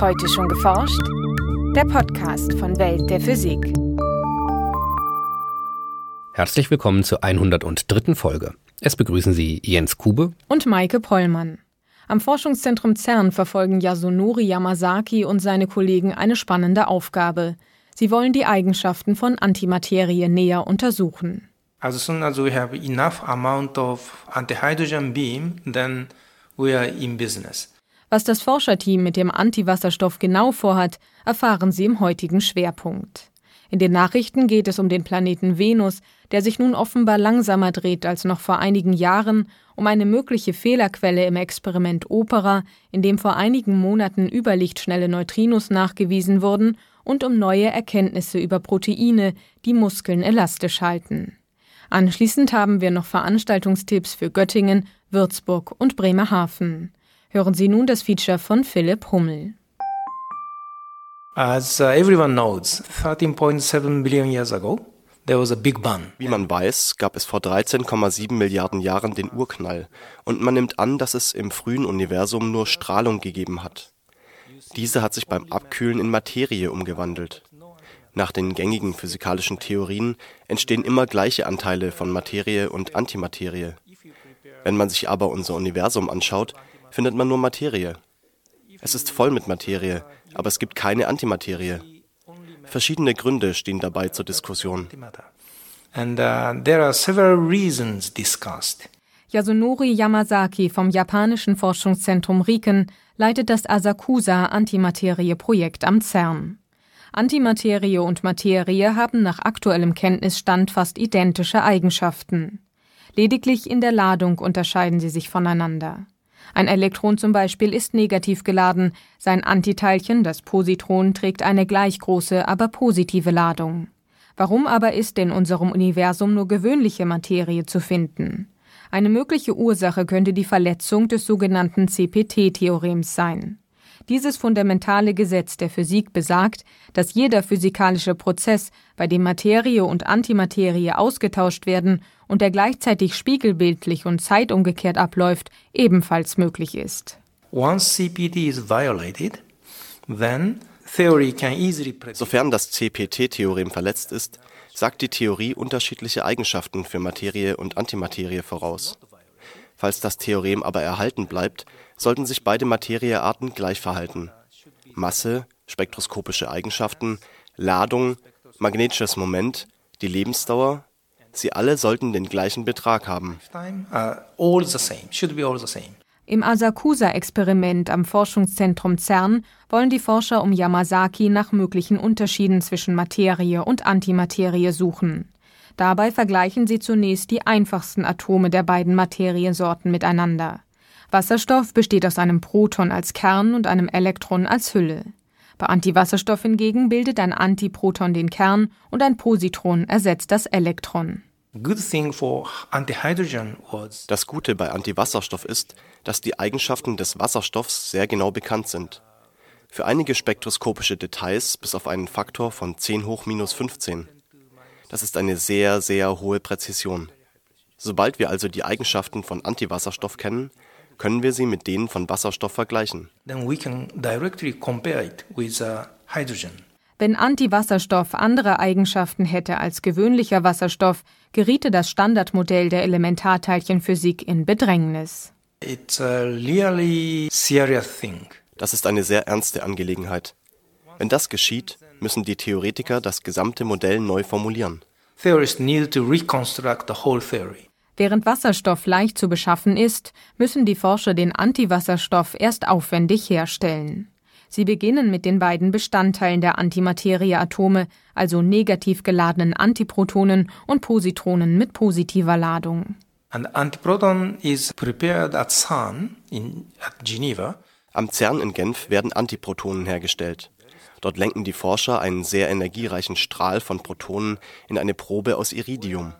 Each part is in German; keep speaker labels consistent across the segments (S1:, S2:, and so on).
S1: Heute schon geforscht? Der Podcast von Welt der Physik.
S2: Herzlich willkommen zur 103. Folge. Es begrüßen Sie Jens Kube
S1: und Maike Pollmann. Am Forschungszentrum CERN verfolgen Yasunori Yamazaki und seine Kollegen eine spannende Aufgabe. Sie wollen die Eigenschaften von Antimaterie näher untersuchen.
S3: As soon as we have enough amount of antihydrogen beam, then we are in business.
S1: Was das Forscherteam mit dem Antiwasserstoff genau vorhat, erfahren Sie im heutigen Schwerpunkt. In den Nachrichten geht es um den Planeten Venus, der sich nun offenbar langsamer dreht als noch vor einigen Jahren, um eine mögliche Fehlerquelle im Experiment Opera, in dem vor einigen Monaten überlichtschnelle Neutrinos nachgewiesen wurden, und um neue Erkenntnisse über Proteine, die Muskeln elastisch halten. Anschließend haben wir noch Veranstaltungstipps für Göttingen, Würzburg und Bremerhaven. Hören Sie nun das Feature von Philipp Hummel.
S3: As uh, everyone knows, 13.7 billion years ago, there was a big bang.
S4: Wie man weiß, gab es vor 13,7 Milliarden Jahren den Urknall und man nimmt an, dass es im frühen Universum nur Strahlung gegeben hat. Diese hat sich beim Abkühlen in Materie umgewandelt. Nach den gängigen physikalischen Theorien entstehen immer gleiche Anteile von Materie und Antimaterie. Wenn man sich aber unser Universum anschaut, findet man nur Materie. Es ist voll mit Materie, aber es gibt keine Antimaterie. Verschiedene Gründe stehen dabei zur Diskussion.
S3: And uh, there are several reasons discussed.
S1: Yasunori Yamazaki vom japanischen Forschungszentrum Riken leitet das Asakusa Antimaterie-Projekt am CERN. Antimaterie und Materie haben nach aktuellem Kenntnisstand fast identische Eigenschaften. Lediglich in der Ladung unterscheiden sie sich voneinander. Ein Elektron zum Beispiel ist negativ geladen, sein Antiteilchen, das Positron, trägt eine gleich große, aber positive Ladung. Warum aber ist in unserem Universum nur gewöhnliche Materie zu finden? Eine mögliche Ursache könnte die Verletzung des sogenannten CPT-Theorems sein. Dieses fundamentale Gesetz der Physik besagt, dass jeder physikalische Prozess, bei dem Materie und Antimaterie ausgetauscht werden und der gleichzeitig spiegelbildlich und zeitumgekehrt abläuft, ebenfalls möglich ist.
S4: Sofern das CPT-Theorem verletzt ist, sagt die Theorie unterschiedliche Eigenschaften für Materie und Antimaterie voraus. Falls das Theorem aber erhalten bleibt, sollten sich beide Materiearten gleich verhalten. Masse, spektroskopische Eigenschaften, Ladung, magnetisches Moment, die Lebensdauer, sie alle sollten den gleichen Betrag haben.
S1: Im Asakusa-Experiment am Forschungszentrum CERN wollen die Forscher um Yamazaki nach möglichen Unterschieden zwischen Materie und Antimaterie suchen. Dabei vergleichen sie zunächst die einfachsten Atome der beiden Materiensorten miteinander. Wasserstoff besteht aus einem Proton als Kern und einem Elektron als Hülle. Bei Antiwasserstoff hingegen bildet ein Antiproton den Kern und ein Positron ersetzt das Elektron.
S4: Das Gute bei Antiwasserstoff ist, dass die Eigenschaften des Wasserstoffs sehr genau bekannt sind. Für einige spektroskopische Details bis auf einen Faktor von 10 hoch minus 15. Das ist eine sehr, sehr hohe Präzision. Sobald wir also die Eigenschaften von Antiwasserstoff kennen, können wir sie mit denen von Wasserstoff vergleichen.
S3: Uh,
S1: Wenn Antiwasserstoff andere Eigenschaften hätte als gewöhnlicher Wasserstoff, geriete das Standardmodell der Elementarteilchenphysik in Bedrängnis.
S3: Really
S4: das ist eine sehr ernste Angelegenheit. Wenn das geschieht, müssen die Theoretiker das gesamte Modell neu formulieren.
S1: Während Wasserstoff leicht zu beschaffen ist, müssen die Forscher den Antiwasserstoff erst aufwendig herstellen. Sie beginnen mit den beiden Bestandteilen der Antimaterieatome, also negativ geladenen Antiprotonen und Positronen mit positiver Ladung.
S3: An antiproton is prepared at CERN in at Geneva.
S4: Am CERN in Genf werden Antiprotonen hergestellt. Dort lenken die Forscher einen sehr energiereichen Strahl von Protonen in eine Probe aus Iridium.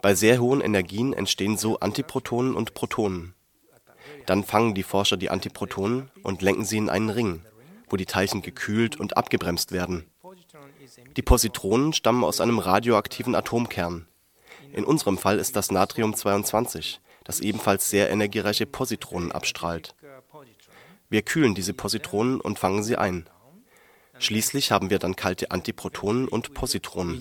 S4: Bei sehr hohen Energien entstehen so Antiprotonen und Protonen. Dann fangen die Forscher die Antiprotonen und lenken sie in einen Ring, wo die Teilchen gekühlt und abgebremst werden. Die Positronen stammen aus einem radioaktiven Atomkern. In unserem Fall ist das Natrium 22, das ebenfalls sehr energiereiche Positronen abstrahlt. Wir kühlen diese Positronen und fangen sie ein. Schließlich haben wir dann kalte Antiprotonen und Positronen.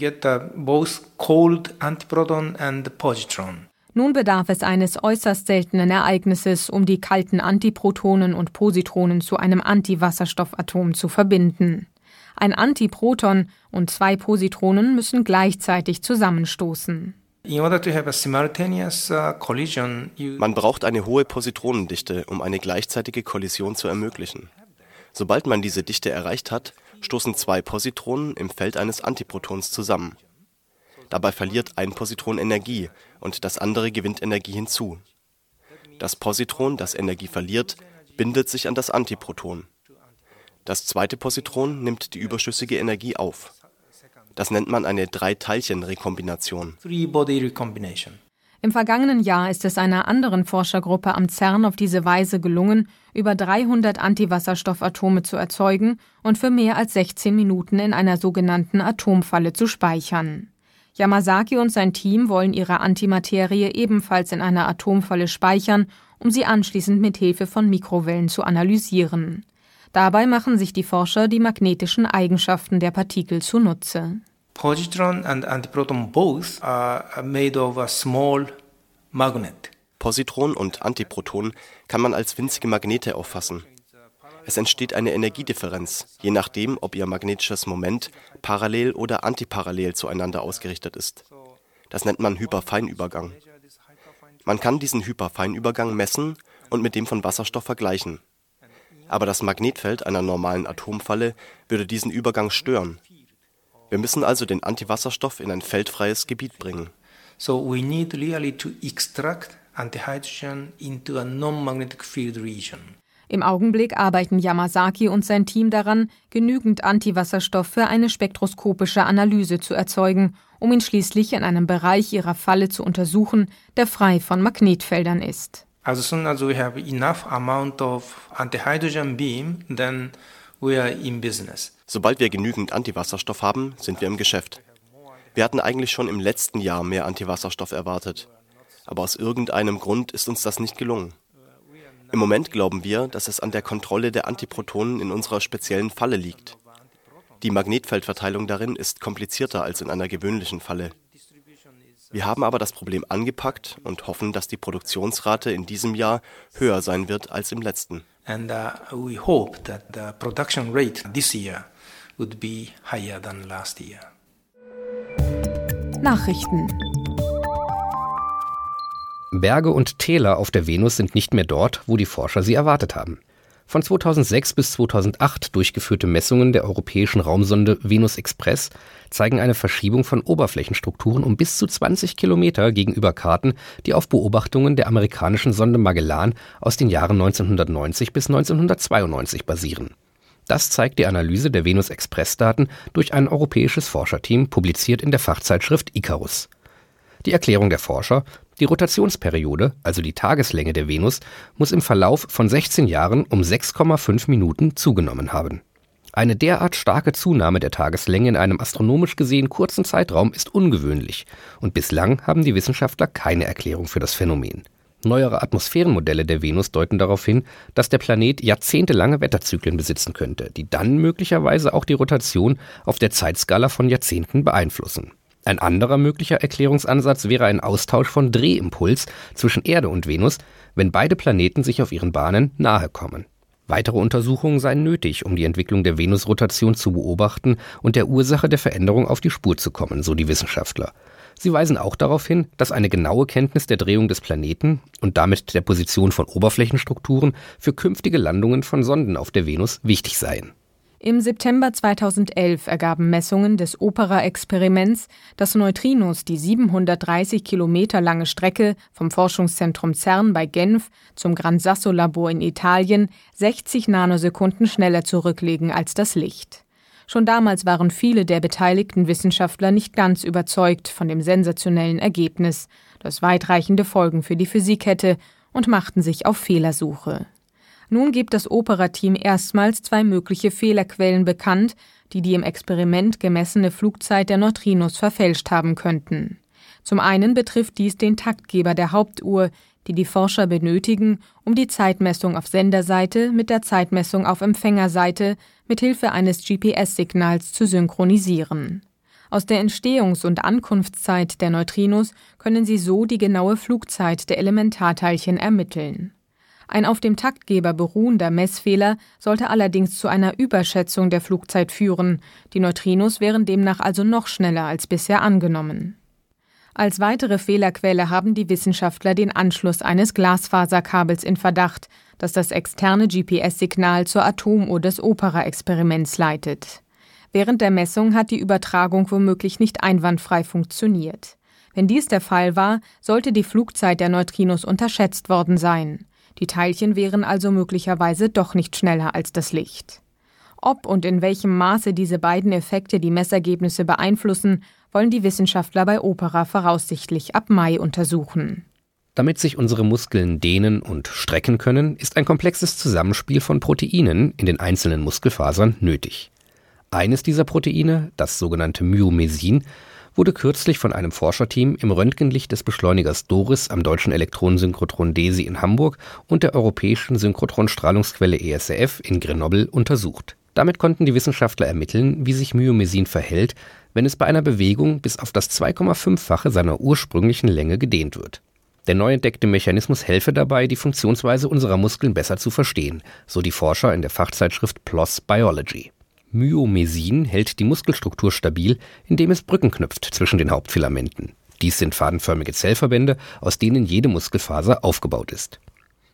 S1: Nun bedarf es eines äußerst seltenen Ereignisses, um die kalten Antiprotonen und Positronen zu einem Antiwasserstoffatom zu verbinden. Ein Antiproton und zwei Positronen müssen gleichzeitig zusammenstoßen.
S4: Uh, Man braucht eine hohe Positronendichte, um eine gleichzeitige Kollision zu ermöglichen. Sobald man diese Dichte erreicht hat, stoßen zwei Positronen im Feld eines Antiprotons zusammen. Dabei verliert ein Positron Energie und das andere gewinnt Energie hinzu. Das Positron, das Energie verliert, bindet sich an das Antiproton. Das zweite Positron nimmt die überschüssige Energie auf. Das nennt man eine Drei-Teilchen-Rekombination.
S1: Im vergangenen Jahr ist es einer anderen Forschergruppe am CERN auf diese Weise gelungen, über 300 Antiwasserstoffatome zu erzeugen und für mehr als 16 Minuten in einer sogenannten Atomfalle zu speichern. Yamazaki und sein Team wollen ihre Antimaterie ebenfalls in einer Atomfalle speichern, um sie anschließend mit Hilfe von Mikrowellen zu analysieren. Dabei machen sich die Forscher die magnetischen Eigenschaften der Partikel zunutze.
S3: Positron and antiproton both are made of a small magnet.
S4: Positron und Antiproton kann man als winzige Magnete auffassen. Es entsteht eine Energiedifferenz, je nachdem, ob ihr magnetisches Moment parallel oder antiparallel zueinander ausgerichtet ist. Das nennt man Hyperfeinübergang. Man kann diesen Hyperfeinübergang messen und mit dem von Wasserstoff vergleichen. Aber das Magnetfeld einer normalen Atomfalle würde diesen Übergang stören wir müssen also den Antiwasserstoff in ein feldfreies Gebiet bringen.
S3: So we need really to extract antihydrogen into a non-magnetic field region.
S1: Im Augenblick arbeiten Yamazaki und sein Team daran, genügend Antiwasserstoff für eine spektroskopische Analyse zu erzeugen, um ihn schließlich in einem Bereich ihrer Falle zu untersuchen, der frei von Magnetfeldern ist.
S3: As soon as we have enough amount of antihydrogen beam, then we are in business.
S4: Sobald wir genügend Antiwasserstoff haben, sind wir im Geschäft. Wir hatten eigentlich schon im letzten Jahr mehr Antiwasserstoff erwartet. Aber aus irgendeinem Grund ist uns das nicht gelungen. Im Moment glauben wir, dass es an der Kontrolle der Antiprotonen in unserer speziellen Falle liegt. Die Magnetfeldverteilung darin ist komplizierter als in einer gewöhnlichen Falle. Wir haben aber das Problem angepackt und hoffen, dass die Produktionsrate in diesem Jahr höher sein wird als im letzten.
S3: And uh, we hope that the production rate this year would be higher than last year.
S1: Nachrichten
S2: Berge und Täler auf der Venus sind nicht mehr dort, wo die Forscher sie erwartet haben. Von 2006 bis 2008 durchgeführte Messungen der europäischen Raumsonde Venus Express zeigen eine Verschiebung von Oberflächenstrukturen um bis zu 20 Kilometer gegenüber Karten, die auf Beobachtungen der amerikanischen Sonde Magellan aus den Jahren 1990 bis 1992 basieren. Das zeigt die Analyse der Venus-Express-Daten durch ein europäisches Forscherteam, publiziert in der Fachzeitschrift Icarus. Die Erklärung der Forscher, die Rotationsperiode, also die Tageslänge der Venus, muss im Verlauf von 16 Jahren um 6,5 Minuten zugenommen haben. Eine derart starke Zunahme der Tageslänge in einem astronomisch gesehen kurzen Zeitraum ist ungewöhnlich, und bislang haben die Wissenschaftler keine Erklärung für das Phänomen. Neuere Atmosphärenmodelle der Venus deuten darauf hin, dass der Planet jahrzehntelange Wetterzyklen besitzen könnte, die dann möglicherweise auch die Rotation auf der Zeitskala von Jahrzehnten beeinflussen. Ein anderer möglicher Erklärungsansatz wäre ein Austausch von Drehimpuls zwischen Erde und Venus, wenn beide Planeten sich auf ihren Bahnen nahe kommen. Weitere Untersuchungen seien nötig, um die Entwicklung der Venusrotation zu beobachten und der Ursache der Veränderung auf die Spur zu kommen, so die Wissenschaftler. Sie weisen auch darauf hin, dass eine genaue Kenntnis der Drehung des Planeten und damit der Position von Oberflächenstrukturen für künftige Landungen von Sonden auf der Venus wichtig seien.
S1: Im September 2011 ergaben Messungen des OPERA-Experiments, dass Neutrinos die 730 Kilometer lange Strecke vom Forschungszentrum CERN bei Genf zum Gran Sasso Labor in Italien 60 Nanosekunden schneller zurücklegen als das Licht. Schon damals waren viele der beteiligten Wissenschaftler nicht ganz überzeugt von dem sensationellen Ergebnis, das weitreichende Folgen für die Physik hätte, und machten sich auf Fehlersuche. Nun gibt das Operateam erstmals zwei mögliche Fehlerquellen bekannt, die die im Experiment gemessene Flugzeit der Neutrinos verfälscht haben könnten. Zum einen betrifft dies den Taktgeber der Hauptuhr, die die Forscher benötigen, um die Zeitmessung auf Senderseite mit der Zeitmessung auf Empfängerseite mit Hilfe eines GPS-Signals zu synchronisieren. Aus der Entstehungs- und Ankunftszeit der Neutrinos können sie so die genaue Flugzeit der Elementarteilchen ermitteln. Ein auf dem Taktgeber beruhender Messfehler sollte allerdings zu einer Überschätzung der Flugzeit führen, die Neutrinos wären demnach also noch schneller als bisher angenommen. Als weitere Fehlerquelle haben die Wissenschaftler den Anschluss eines Glasfaserkabels in Verdacht, das das externe GPS-Signal zur Atomuhr des Opera-Experiments leitet. Während der Messung hat die Übertragung womöglich nicht einwandfrei funktioniert. Wenn dies der Fall war, sollte die Flugzeit der Neutrinos unterschätzt worden sein. Die Teilchen wären also möglicherweise doch nicht schneller als das Licht. Ob und in welchem Maße diese beiden Effekte die Messergebnisse beeinflussen, wollen die Wissenschaftler bei Opera voraussichtlich ab Mai untersuchen.
S2: Damit sich unsere Muskeln dehnen und strecken können, ist ein komplexes Zusammenspiel von Proteinen in den einzelnen Muskelfasern nötig. Eines dieser Proteine, das sogenannte Myomesin, wurde kürzlich von einem Forscherteam im Röntgenlicht des Beschleunigers DORIS am Deutschen Elektronensynchrotron DESI in Hamburg und der Europäischen Synchrotronstrahlungsquelle ESRF in Grenoble untersucht. Damit konnten die Wissenschaftler ermitteln, wie sich Myomesin verhält, wenn es bei einer Bewegung bis auf das 2,5-fache seiner ursprünglichen Länge gedehnt wird. Der neu entdeckte Mechanismus helfe dabei, die Funktionsweise unserer Muskeln besser zu verstehen, so die Forscher in der Fachzeitschrift PLOS Biology. Myomesin hält die Muskelstruktur stabil, indem es Brücken knüpft zwischen den Hauptfilamenten. Dies sind fadenförmige Zellverbände, aus denen jede Muskelfaser aufgebaut ist.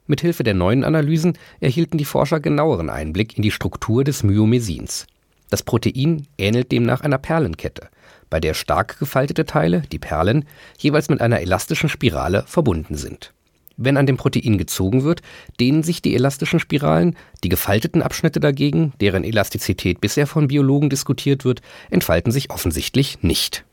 S2: Mithilfe der neuen Analysen erhielten die Forscher genaueren Einblick in die Struktur des Myomesins. Das Protein ähnelt demnach einer Perlenkette, bei der stark gefaltete Teile, die Perlen, jeweils mit einer elastischen Spirale verbunden sind. Wenn an dem Protein gezogen wird, dehnen sich die elastischen Spiralen, die gefalteten Abschnitte dagegen, deren Elastizität bisher von Biologen diskutiert wird, entfalten sich offensichtlich nicht.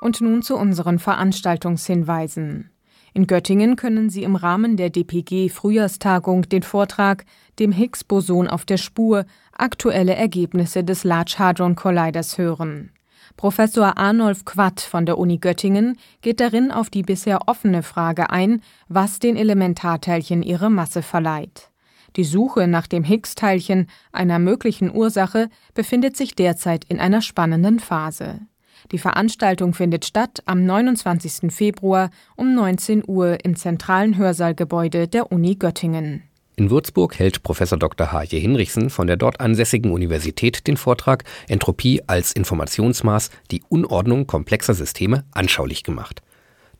S1: Und nun zu unseren Veranstaltungshinweisen. In Göttingen können Sie im Rahmen der DPG Frühjahrstagung den Vortrag Dem Higgs-Boson auf der Spur aktuelle Ergebnisse des Large Hadron Colliders hören. Professor Arnolf Quatt von der Uni Göttingen geht darin auf die bisher offene Frage ein, was den Elementarteilchen ihre Masse verleiht. Die Suche nach dem Higgs-Teilchen, einer möglichen Ursache, befindet sich derzeit in einer spannenden Phase. Die Veranstaltung findet statt am 29. Februar um 19 Uhr im zentralen Hörsaalgebäude der Uni Göttingen.
S2: In Würzburg hält Professor Dr. H.J. Hinrichsen von der dort ansässigen Universität den Vortrag Entropie als Informationsmaß, die Unordnung komplexer Systeme anschaulich gemacht.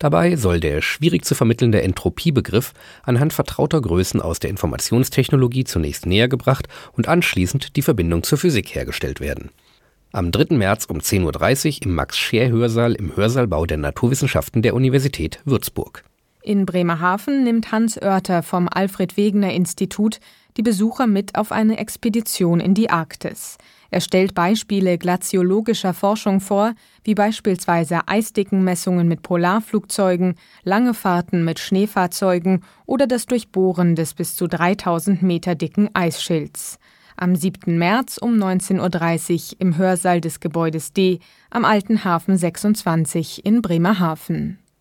S2: Dabei soll der schwierig zu vermittelnde Entropiebegriff anhand vertrauter Größen aus der Informationstechnologie zunächst näher gebracht und anschließend die Verbindung zur Physik hergestellt werden. Am 3. März um 10.30 Uhr im Max-Scheer-Hörsaal im Hörsaalbau der Naturwissenschaften der Universität Würzburg.
S1: In Bremerhaven nimmt Hans Oerter vom Alfred Wegener Institut die Besucher mit auf eine Expedition in die Arktis. Er stellt Beispiele glaziologischer Forschung vor, wie beispielsweise Eisdickenmessungen mit Polarflugzeugen, lange Fahrten mit Schneefahrzeugen oder das Durchbohren des bis zu 3000 Meter dicken Eisschilds. Am 7. März um 19.30 Uhr im Hörsaal des Gebäudes D am Alten Hafen 26 in Bremerhaven.